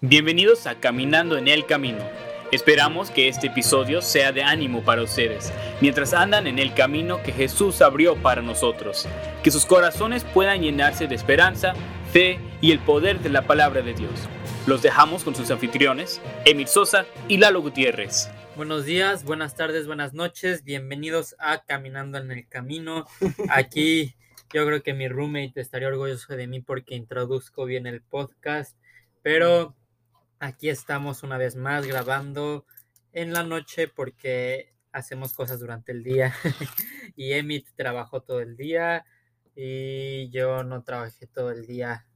Bienvenidos a Caminando en el Camino. Esperamos que este episodio sea de ánimo para ustedes, mientras andan en el camino que Jesús abrió para nosotros. Que sus corazones puedan llenarse de esperanza, fe y el poder de la palabra de Dios. Los dejamos con sus anfitriones, Emil Sosa y Lalo Gutiérrez. Buenos días, buenas tardes, buenas noches. Bienvenidos a Caminando en el Camino. Aquí yo creo que mi roommate estaría orgulloso de mí porque introduzco bien el podcast, pero aquí estamos una vez más grabando en la noche porque hacemos cosas durante el día. Y Emit trabajó todo el día y yo no trabajé todo el día,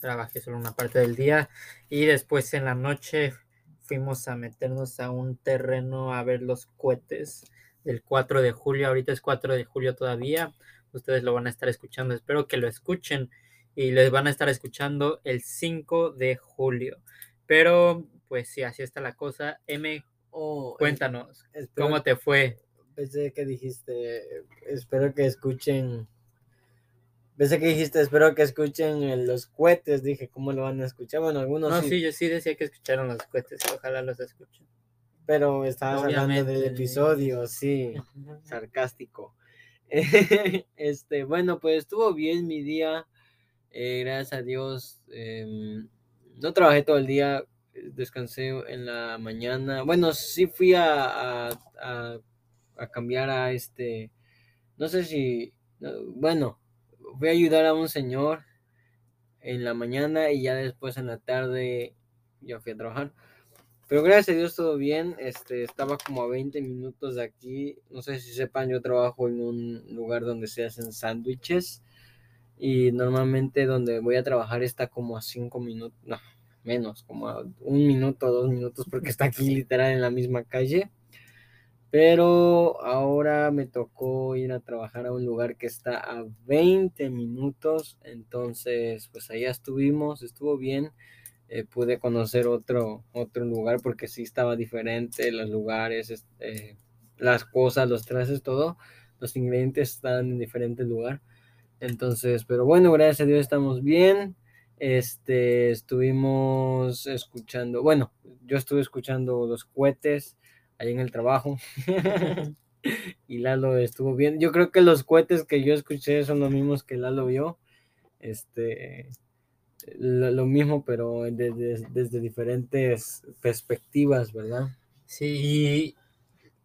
trabajé solo una parte del día. Y después en la noche fuimos a meternos a un terreno a ver los cohetes del 4 de julio, ahorita es 4 de julio todavía, ustedes lo van a estar escuchando, espero que lo escuchen. Y les van a estar escuchando el 5 de julio. Pero pues sí, así está la cosa. M, oh, cuéntanos, ¿cómo te fue? Pensé que dijiste, espero que escuchen Pensé que dijiste, espero que escuchen los cohetes. Dije, ¿cómo lo van a escuchar? Bueno, algunos. No, sí, yo sí decía que escucharon los cohetes. Ojalá los escuchen. Pero estabas hablando del episodio, sí, sarcástico. este, bueno, pues estuvo bien mi día. Eh, gracias a Dios. Em, no trabajé todo el día. Descansé en la mañana. Bueno, sí fui a, a, cambiar a este. No sé si. Bueno, fui a ayudar a un señor en la mañana y ya después en la tarde ya fui a trabajar. Pero gracias a Dios todo bien. Este, estaba como a 20 minutos de aquí. No sé si sepan, yo trabajo en un lugar donde se hacen sándwiches. Y normalmente donde voy a trabajar está como a 5 minutos, no, menos, como a un minuto, dos minutos, porque está aquí literal en la misma calle. Pero ahora me tocó ir a trabajar a un lugar que está a 20 minutos. Entonces, pues allá estuvimos, estuvo bien. Eh, pude conocer otro, otro lugar porque sí estaba diferente, los lugares, este, las cosas, los trajes, todo, los ingredientes están en diferente lugar. Entonces, pero bueno, gracias a Dios estamos bien. Este, estuvimos escuchando, bueno, yo estuve escuchando los cohetes ahí en el trabajo. y Lalo estuvo bien. Yo creo que los cohetes que yo escuché son los mismos que Lalo vio. Este, lo, mismo, pero desde, desde, diferentes perspectivas, ¿verdad? Sí,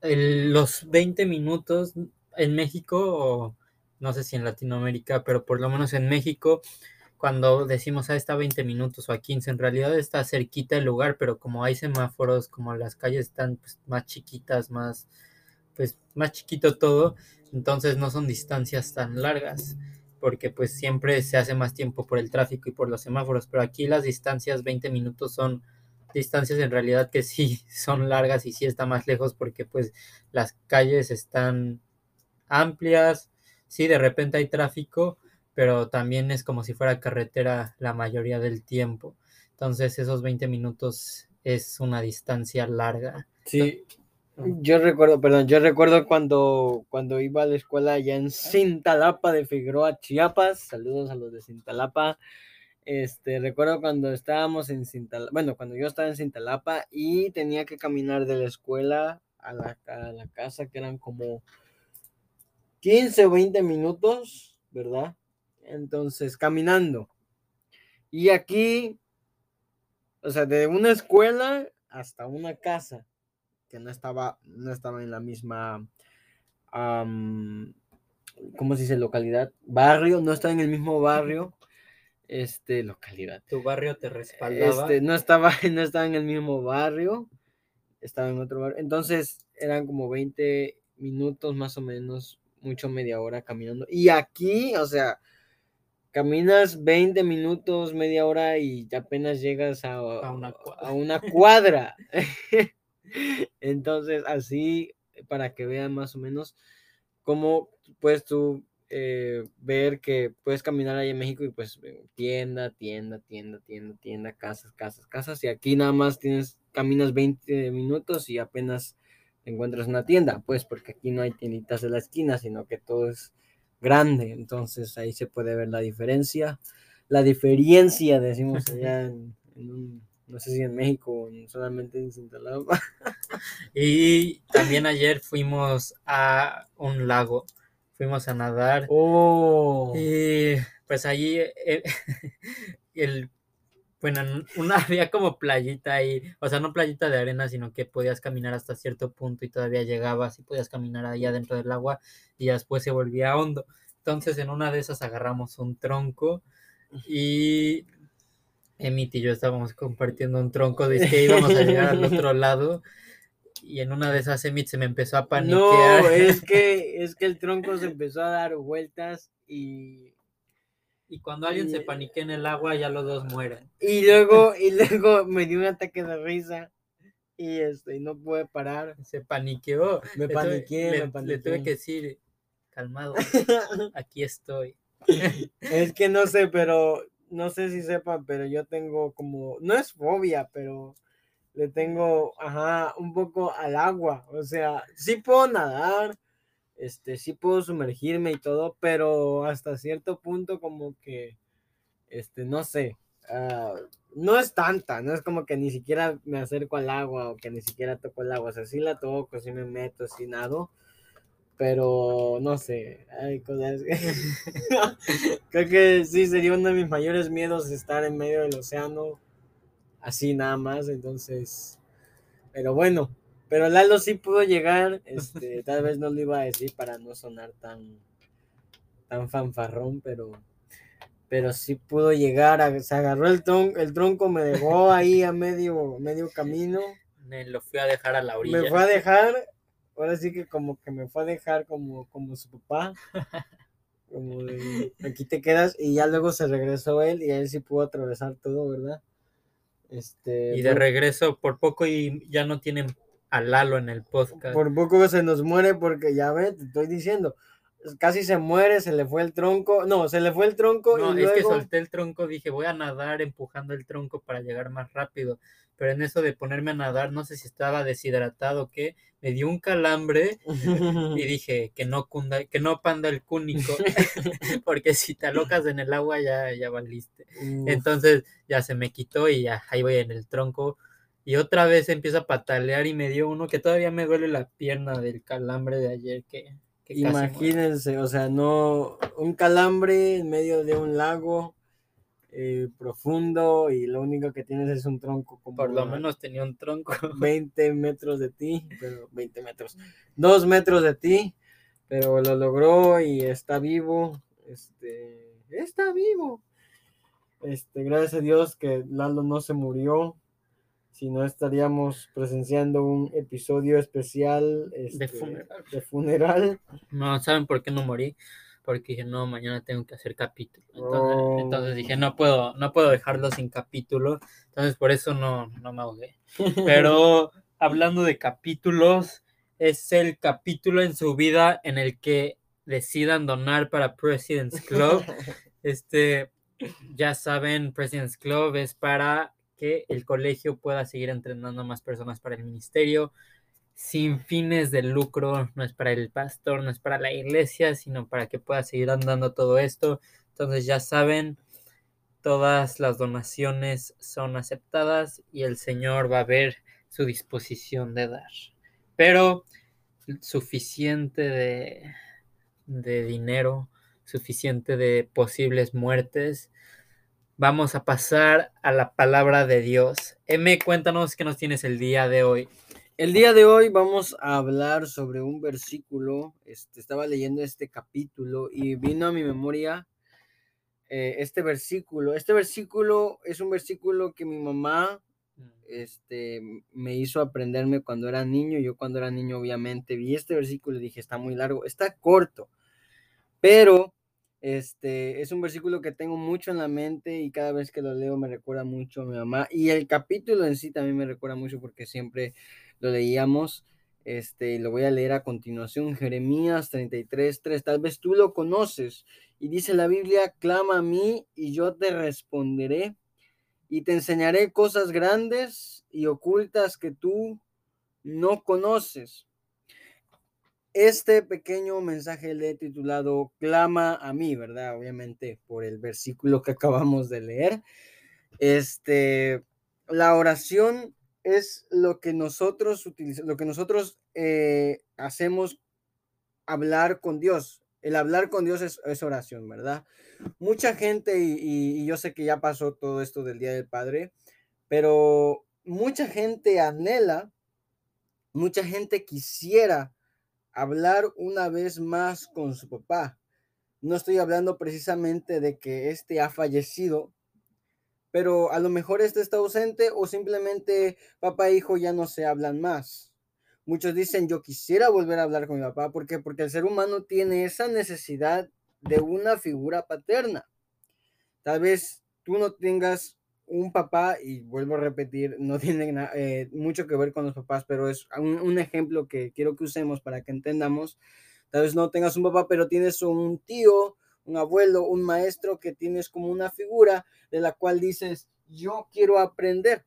los 20 minutos en México, no sé si en Latinoamérica, pero por lo menos en México, cuando decimos, ah, está 20 minutos o a 15, en realidad está cerquita el lugar, pero como hay semáforos, como las calles están pues, más chiquitas, más, pues, más chiquito todo, entonces no son distancias tan largas porque pues siempre se hace más tiempo por el tráfico y por los semáforos, pero aquí las distancias 20 minutos son distancias en realidad que sí son largas y sí está más lejos porque pues las calles están amplias, sí, de repente hay tráfico, pero también es como si fuera carretera la mayoría del tiempo. Entonces esos 20 minutos es una distancia larga. Sí, yo recuerdo, perdón, yo recuerdo cuando, cuando iba a la escuela allá en Cintalapa de Figueroa, Chiapas. Saludos a los de Cintalapa. Este, recuerdo cuando estábamos en Cintalapa, bueno, cuando yo estaba en Cintalapa y tenía que caminar de la escuela a la, a la casa, que eran como 15 o 20 minutos, ¿verdad? Entonces, caminando. Y aquí, o sea, de una escuela hasta una casa que no estaba, no estaba en la misma, ¿cómo se dice? Localidad, barrio, no estaba en el mismo barrio, este, localidad. ¿Tu barrio te respaldaba? Este, no estaba, no estaba en el mismo barrio, estaba en otro barrio, entonces eran como 20 minutos más o menos, mucho media hora caminando, y aquí, o sea, caminas 20 minutos, media hora y apenas llegas a, a, una, a una cuadra. Entonces, así, para que vean más o menos cómo puedes tú eh, ver que puedes caminar ahí en México y pues tienda, tienda, tienda, tienda, tienda, casas, casas, casas. Y aquí nada más tienes, caminas 20 minutos y apenas encuentras una tienda, pues porque aquí no hay tienditas de la esquina, sino que todo es grande. Entonces ahí se puede ver la diferencia. La diferencia, decimos allá en, No sé si en México o solamente en Sinaloa. y también ayer fuimos a un lago. Fuimos a nadar. Oh. Y pues allí eh, el, bueno, una, había como playita ahí, o sea, no playita de arena, sino que podías caminar hasta cierto punto y todavía llegabas y podías caminar allá dentro del agua y después se volvía hondo. Entonces en una de esas agarramos un tronco y Emit y yo estábamos compartiendo un tronco de que íbamos a llegar al otro lado y en una de esas Emit se me empezó a paniquear. No, es que, es que el tronco se empezó a dar vueltas y y cuando alguien se paniquea en el agua, ya los dos mueren. Y luego, y luego me dio un ataque de risa y este, no pude parar. Se paniqueó. Me paniqué, me Le tuve que decir, calmado, aquí estoy. Es que no sé, pero no sé si sepan, pero yo tengo como, no es fobia, pero le tengo, ajá, un poco al agua. O sea, sí puedo nadar, este, sí puedo sumergirme y todo, pero hasta cierto punto como que, este, no sé, ah, no es tanta, no es como que ni siquiera me acerco al agua o que ni siquiera toco el agua, o sea, sí la toco, sí me meto, sí nado, pero no sé, hay cosas Creo que sí sería uno de mis mayores miedos estar en medio del océano, así nada más, entonces, pero bueno, pero Lalo sí pudo llegar, este, tal vez no lo iba a decir para no sonar tan, tan fanfarrón, pero, pero sí pudo llegar, se agarró el, tronco, el tronco, me dejó ahí a medio, medio camino. Me lo fui a dejar a la orilla. Me fue a dejar, ahora sí que como que me fue a dejar como, como su papá. Como aquí te quedas y ya luego se regresó él y él sí pudo atravesar todo, ¿verdad? Este, y de regreso por poco y ya no tienen a Lalo en el podcast. Por poco se nos muere porque ya ves, te estoy diciendo, casi se muere, se le fue el tronco, no, se le fue el tronco no, y es que solté el tronco, dije, voy a nadar empujando el tronco para llegar más rápido, pero en eso de ponerme a nadar, no sé si estaba deshidratado o qué, me dio un calambre y dije que no cunda, que no panda el cúnico, porque si te alocas en el agua ya, ya valiste. Entonces ya se me quitó y ya ahí voy en el tronco y otra vez empieza a patalear y me dio uno que todavía me duele la pierna del calambre de ayer que... Imagínense, o sea, no, un calambre en medio de un lago eh, profundo y lo único que tienes es un tronco como... Por lo menos tenía un tronco. 20 metros de ti, pero 20 metros, 2 metros de ti, pero lo logró y está vivo, este, está vivo. Este, gracias a Dios que Lalo no se murió, si no estaríamos presenciando un episodio especial este, de, funeral. No, ¿saben por qué no morí? Porque dije, no, mañana tengo que hacer capítulo. Entonces, dije, no puedo, no puedo dejarlo sin capítulo. Entonces por eso no, no me ahogué. Pero hablando de capítulos, es el capítulo en su vida en el que decidan donar para President's Club. Este, ya saben, President's Club es para que el colegio pueda seguir entrenando a más personas para el ministerio sin fines de lucro, no es para el pastor, no es para la iglesia, sino para que pueda seguir andando todo esto. Entonces ya saben, todas las donaciones son aceptadas y el Señor va a ver su disposición de dar. Pero suficiente de, de dinero, suficiente de posibles muertes Vamos a pasar a la palabra de Dios. M, cuéntanos qué nos tienes el día de hoy. El día de hoy vamos a hablar sobre un versículo. Este, estaba leyendo este capítulo y vino a mi memoria eh, este versículo. Este versículo es un versículo que mi mamá mm. este, me hizo aprenderme cuando era niño. Yo cuando era niño obviamente vi este versículo y dije, está muy largo, está corto, pero este es un versículo que tengo mucho en la mente y cada vez que lo leo me recuerda mucho a mi mamá. Y el capítulo en sí también me recuerda mucho porque siempre lo leíamos. Este, lo voy a leer a continuación, Jeremías 33, 3. Tal vez tú lo conoces. Y dice la Biblia, clama a mí y yo te responderé y te enseñaré cosas grandes y ocultas que tú no conoces. Este pequeño mensaje le he titulado Clama a mí, ¿verdad? Obviamente por el versículo que acabamos de leer. Este, la oración es lo que nosotros utilizamos, lo que nosotros eh, hacemos hablar con Dios. El hablar con Dios es, oración, ¿verdad? Mucha gente, y, yo sé que ya pasó todo esto del Día del Padre, pero mucha gente anhela, mucha gente quisiera hablar una vez más con su papá. No estoy hablando precisamente de que éste ha fallecido, pero a lo mejor este está ausente o simplemente papá e hijo ya no se hablan más. Muchos dicen, yo quisiera volver a hablar con mi papá. ¿Por qué? Porque el ser humano tiene esa necesidad de una figura paterna. Tal vez tú no tengas un papá, y vuelvo a repetir, no tiene eh, mucho que ver con los papás, pero es un, un, ejemplo que quiero que usemos para que entendamos. Tal vez no tengas un papá, pero tienes un tío, un abuelo, un maestro que tienes como una figura de la cual dices, yo quiero aprender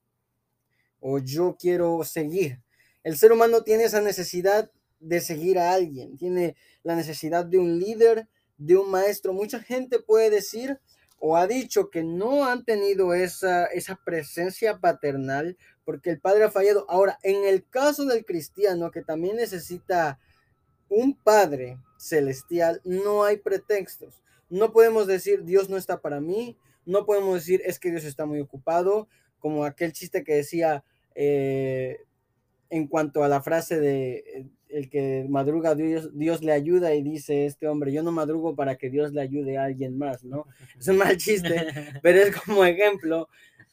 o yo quiero seguir. El ser humano tiene esa necesidad de seguir a alguien, tiene la necesidad de un líder, de un maestro. Mucha gente puede decir o ha dicho que no han tenido esa, esa presencia paternal porque el padre ha fallado. Ahora, en el caso del cristiano que también necesita un padre celestial, no hay pretextos. No podemos decir Dios no está para mí, no podemos decir es que Dios está muy ocupado, como aquel chiste que decía, eh, en cuanto a la frase de eh, el que madruga Dios, Dios le ayuda y dice este hombre, yo no madrugo para que Dios le ayude a alguien más, ¿no? Es un mal chiste, pero es como ejemplo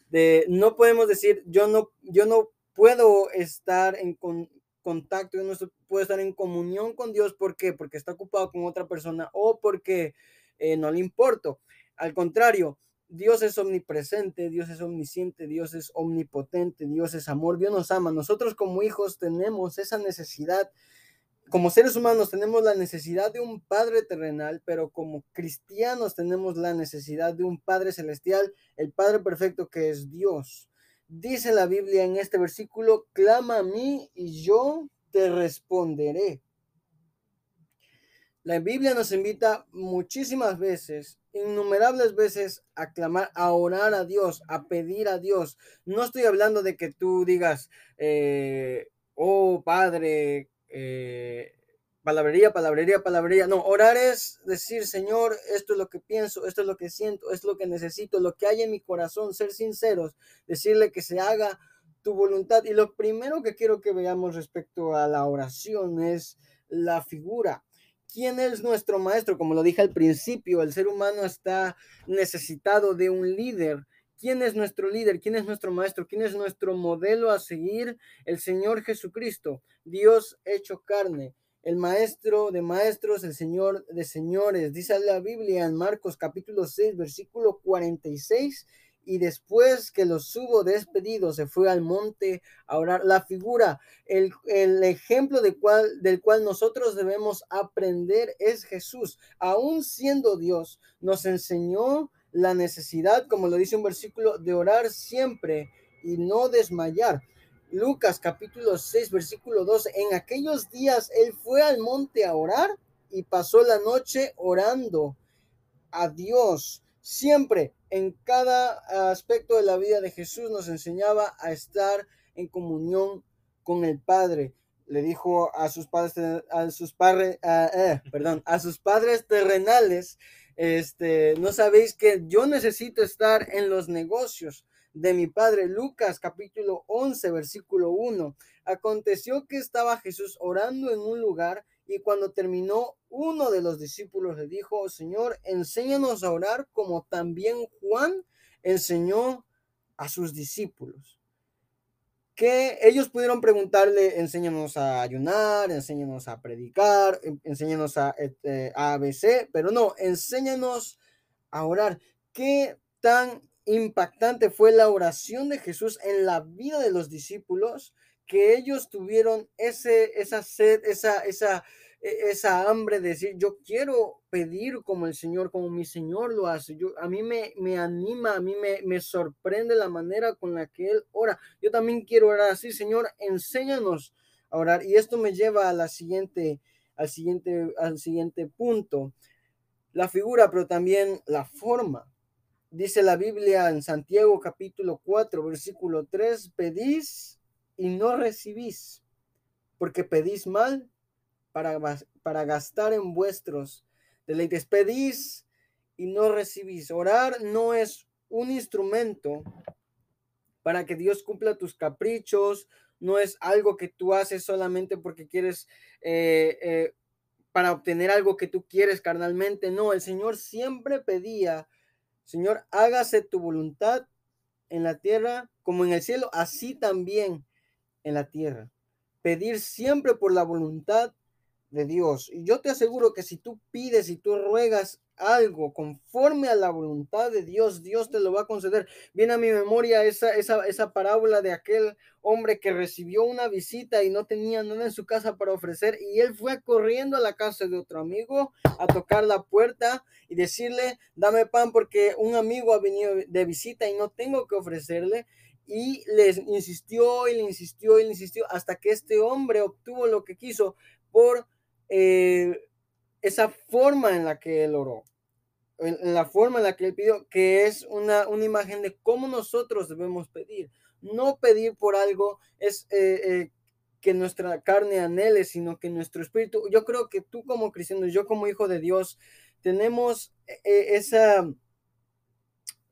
de no podemos decir yo no yo no puedo estar en contacto, yo no puedo estar en comunión con Dios, ¿por qué? Porque está ocupado con otra persona o porque eh, no le importo. Al contrario, Dios es omnipresente, Dios es omnisciente, Dios es omnipotente, Dios es amor, Dios nos ama. Nosotros como hijos tenemos esa necesidad, como seres humanos tenemos la necesidad de un Padre terrenal, pero como cristianos tenemos la necesidad de un Padre celestial, el Padre perfecto que es Dios. Dice la Biblia en este versículo, clama a mí y yo te responderé. La Biblia nos invita muchísimas veces, innumerables veces, a clamar, a orar a Dios, a pedir a Dios. No estoy hablando de que tú digas, eh, oh Padre, eh, palabrería, palabrería, palabrería. No, orar es decir, Señor, esto es lo que pienso, esto es lo que siento, esto es lo que necesito, lo que hay en mi corazón, ser sinceros, decirle que se haga tu voluntad. Y lo primero que quiero que veamos respecto a la oración es la figura ¿Quién es nuestro maestro? Como lo dije al principio, el ser humano está necesitado de un líder. ¿Quién es nuestro líder? ¿Quién es nuestro maestro? ¿Quién es nuestro modelo a seguir? El Señor Jesucristo, Dios hecho carne, el maestro de maestros, el Señor de señores. Dice la Biblia en Marcos capítulo 6, versículo 46 y después que los hubo despedido, se fue al monte a orar. La figura, el, ejemplo de cual, del cual nosotros debemos aprender es Jesús. Aún siendo Dios, nos enseñó la necesidad, como lo dice un versículo, de orar siempre y no desmayar. Lucas capítulo 6, versículo 2, en aquellos días él fue al monte a orar y pasó la noche orando a Dios. Siempre en cada aspecto de la vida de Jesús nos enseñaba a estar en comunión con el Padre. Le dijo a sus padres, a sus padres, eh, perdón, a sus padres terrenales, este, no sabéis que yo necesito estar en los negocios de mi padre. Lucas capítulo 11, versículo 1. Aconteció que estaba Jesús orando en un lugar y cuando terminó, uno de los discípulos le dijo, Señor, enséñanos a orar como también Juan enseñó a sus discípulos. Que ellos pudieron preguntarle, enséñanos a ayunar, enséñanos a predicar, enséñanos a, eh, a ABC, pero no, enséñanos a orar. ¿Qué tan impactante fue la oración de Jesús en la vida de los discípulos que ellos tuvieron ese, esa sed, esa, esa, e, esa hambre de decir, yo quiero pedir como el Señor, como mi Señor lo hace. Yo, a mí me, me anima, a mí me, me, sorprende la manera con la que Él ora. Yo también quiero orar así, Señor, enséñanos a orar. Y esto me lleva a la siguiente, al siguiente, al siguiente punto. La figura, pero también la forma. dice la Biblia en Santiago capítulo 4, versículo 3, pedís y no recibís, porque pedís mal para, para gastar en vuestros deleites. Pedís y no recibís. Orar no es un instrumento para que Dios cumpla tus caprichos, no es algo que tú haces solamente porque quieres, eh, eh, para obtener algo que tú quieres carnalmente. No, el Señor siempre pedía, Señor, hágase tu voluntad en la tierra como en el cielo, así también en la tierra. Pedir siempre por la voluntad de Dios. Y yo te aseguro que si tú pides y tú ruegas algo conforme a la voluntad de Dios, Dios te lo va a conceder. Viene a mi memoria esa, esa, esa parábola de aquel hombre que recibió una visita y no tenía nada en su casa para ofrecer y él fue corriendo a la casa de otro amigo a tocar la puerta y decirle, dame pan porque un amigo ha venido de visita y no tengo que ofrecerle. Y les insistió y le insistió y le insistió hasta que este hombre obtuvo lo que quiso por eh, esa forma en la que él oró, en, la forma en la que él pidió, que es una, una imagen de cómo nosotros debemos pedir. No pedir por algo es eh, eh, que nuestra carne anhele, sino que nuestro espíritu, yo creo que tú como cristiano, yo como hijo de Dios, tenemos esa...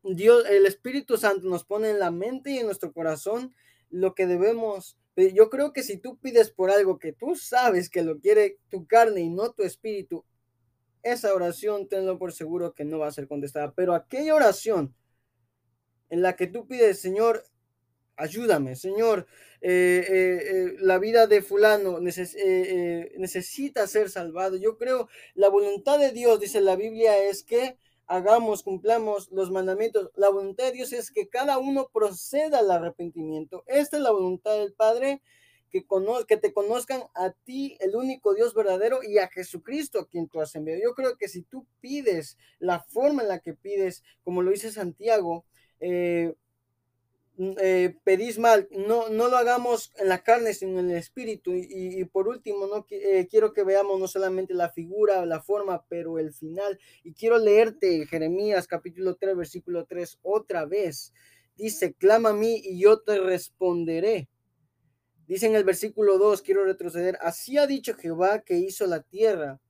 Dios, el Espíritu Santo nos pone en la mente y en nuestro corazón lo que debemos yo creo que si tú pides por algo que tú sabes que lo quiere tu carne y no tu espíritu, esa oración tenlo por seguro que no va a ser contestada. Pero aquella oración en la que tú pides, Señor, ayúdame, Señor, eh, eh, eh, la vida de fulano necesita ser salvado. Yo creo la voluntad de Dios, dice la Biblia, es que hagamos, cumplamos los mandamientos. La voluntad de Dios es que cada uno proceda al arrepentimiento. Esta es la voluntad del Padre, que, que te conozcan a ti, el único Dios verdadero, y a Jesucristo a quien tú has enviado. Yo creo que si tú pides la forma en la que pides, como lo dice Santiago, eh, eh, pedís mal, no, no lo hagamos en la carne, sino en el espíritu. Y, por último, no eh, quiero que veamos no solamente la figura, la forma, pero el final. Y quiero leerte Jeremías capítulo 3, versículo 3 otra vez. Dice, clama a mí y yo te responderé. Dice en el versículo 2, quiero retroceder, así ha dicho Jehová que hizo la tierra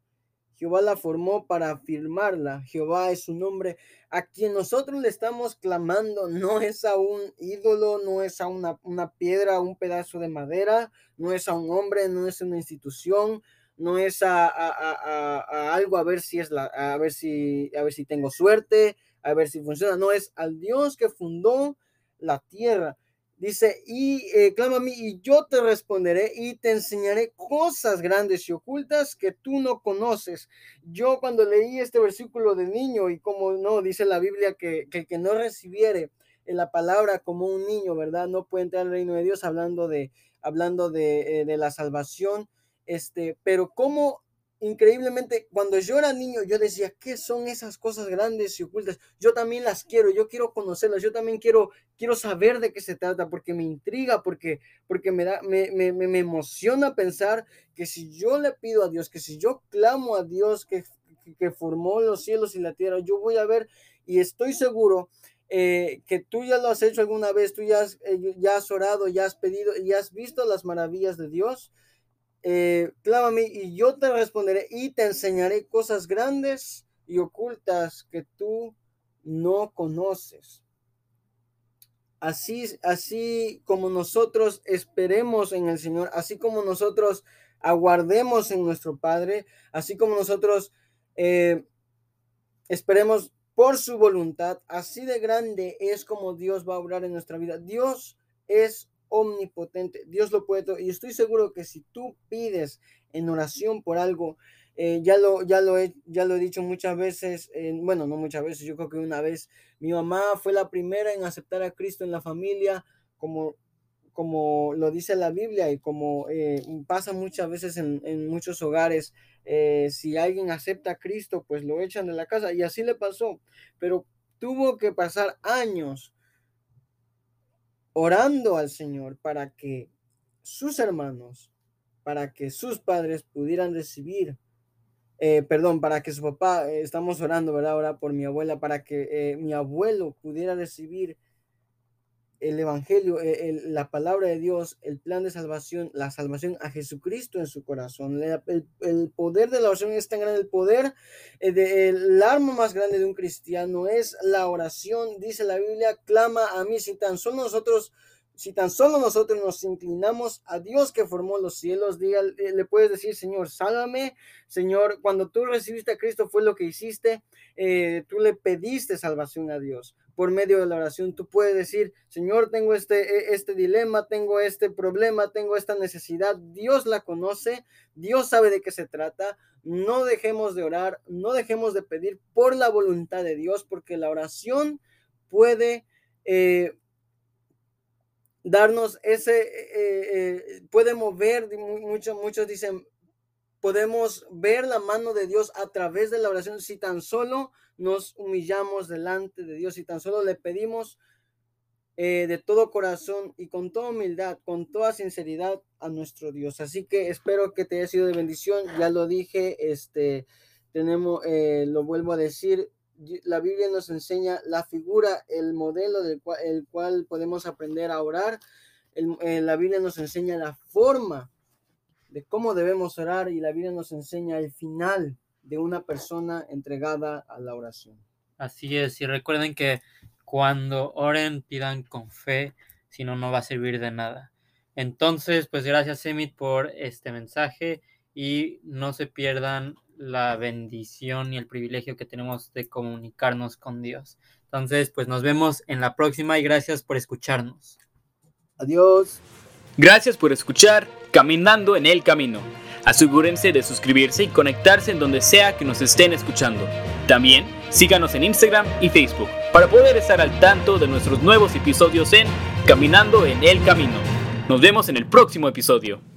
Jehová la formó para afirmarla. Jehová es su nombre. A quien nosotros le estamos clamando no es a un ídolo, no es a una, una piedra, un pedazo de madera, no es a un hombre, no es a una institución, no es a, a, algo a ver si es la, a ver si, a ver si tengo suerte, a ver si funciona. No es al Dios que fundó la tierra. Dice, y eh, clama a mí y yo te responderé y te enseñaré cosas grandes y ocultas que tú no conoces. Yo cuando leí este versículo de niño y como no, dice la Biblia que, que el que no recibiere la palabra como un niño, ¿verdad? No puede entrar al reino de Dios hablando de, hablando de, eh, de la salvación. Este, pero cómo increíblemente, cuando yo era niño, yo decía, ¿qué son esas cosas grandes y ocultas? Yo también las quiero, yo quiero conocerlas, yo también quiero, quiero saber de qué se trata, porque me intriga, porque, porque me, da, me, me, me emociona pensar que si yo le pido a Dios, que si yo clamo a Dios que, que, formó los cielos y la tierra, yo voy a ver y estoy seguro eh, que tú ya lo has hecho alguna vez, tú ya has, eh, ya has orado, ya has pedido, y has visto las maravillas de Dios eh, clávame y yo te responderé y te enseñaré cosas grandes y ocultas que tú no conoces. Así, así como nosotros esperemos en el Señor, así como nosotros aguardemos en nuestro Padre, así como nosotros eh, esperemos por su voluntad, así de grande es como Dios va a obrar en nuestra vida. Dios es omnipotente, Dios lo puede todo. Y estoy seguro que si tú pides en oración por algo, eh, ya, lo, ya, lo he, ya lo he dicho muchas veces, bueno, no muchas veces, yo creo que una vez mi mamá fue la primera en aceptar a Cristo en la familia, como, como lo dice la Biblia y como eh, pasa muchas veces en, muchos hogares. Eh, si alguien acepta a Cristo, pues lo echan de la casa y así le pasó, pero tuvo que pasar años orando al Señor para que sus hermanos, para que sus padres pudieran recibir eh, perdón, para que su papá, eh, estamos orando, ¿verdad? Ahora por mi abuela, para que mi abuelo pudiera recibir el Evangelio, la palabra de Dios, el plan de salvación, la salvación a Jesucristo en su corazón. El, poder de la oración es tan grande, el poder, el arma más grande de un cristiano es la oración, dice la Biblia, clama a mí, si tan solo nosotros si tan solo nosotros nos inclinamos a Dios que formó los cielos, le puedes decir, Señor, sálvame, Señor, cuando tú recibiste a Cristo fue lo que hiciste, eh, tú le pediste salvación a Dios por medio de la oración. Tú puedes decir, Señor, tengo este, e, este dilema, tengo este problema, tengo esta necesidad. Dios la conoce, Dios sabe de qué se trata. No dejemos de orar, no dejemos de pedir por la voluntad de Dios, porque la oración puede... Eh, darnos ese, eh, eh, puede mover, muchos, muchos dicen, podemos ver la mano de Dios a través de la oración si tan solo nos humillamos delante de Dios, si tan solo le pedimos eh, de todo corazón y con toda humildad, con toda sinceridad a nuestro Dios. Así que espero que te haya sido de bendición. Ya lo dije, este, tenemos, lo vuelvo a decir, la Biblia nos enseña la figura, el modelo del cual, el cual podemos aprender a orar. Eh, la Biblia nos enseña la forma de cómo debemos orar y la Biblia nos enseña el final de una persona entregada a la oración. Así es, y recuerden que cuando oren pidan con fe, si no, no va a servir de nada. Entonces, pues gracias Emit por este mensaje y no se pierdan la bendición y el privilegio que tenemos de comunicarnos con Dios. Entonces, pues nos vemos en la próxima y gracias por escucharnos. Adiós. Gracias por escuchar Caminando en el Camino. Asegúrense de suscribirse y conectarse en donde sea que nos estén escuchando. También síganos en Instagram y Facebook para poder estar al tanto de nuestros nuevos episodios en Caminando en el Camino. Nos vemos en el próximo episodio.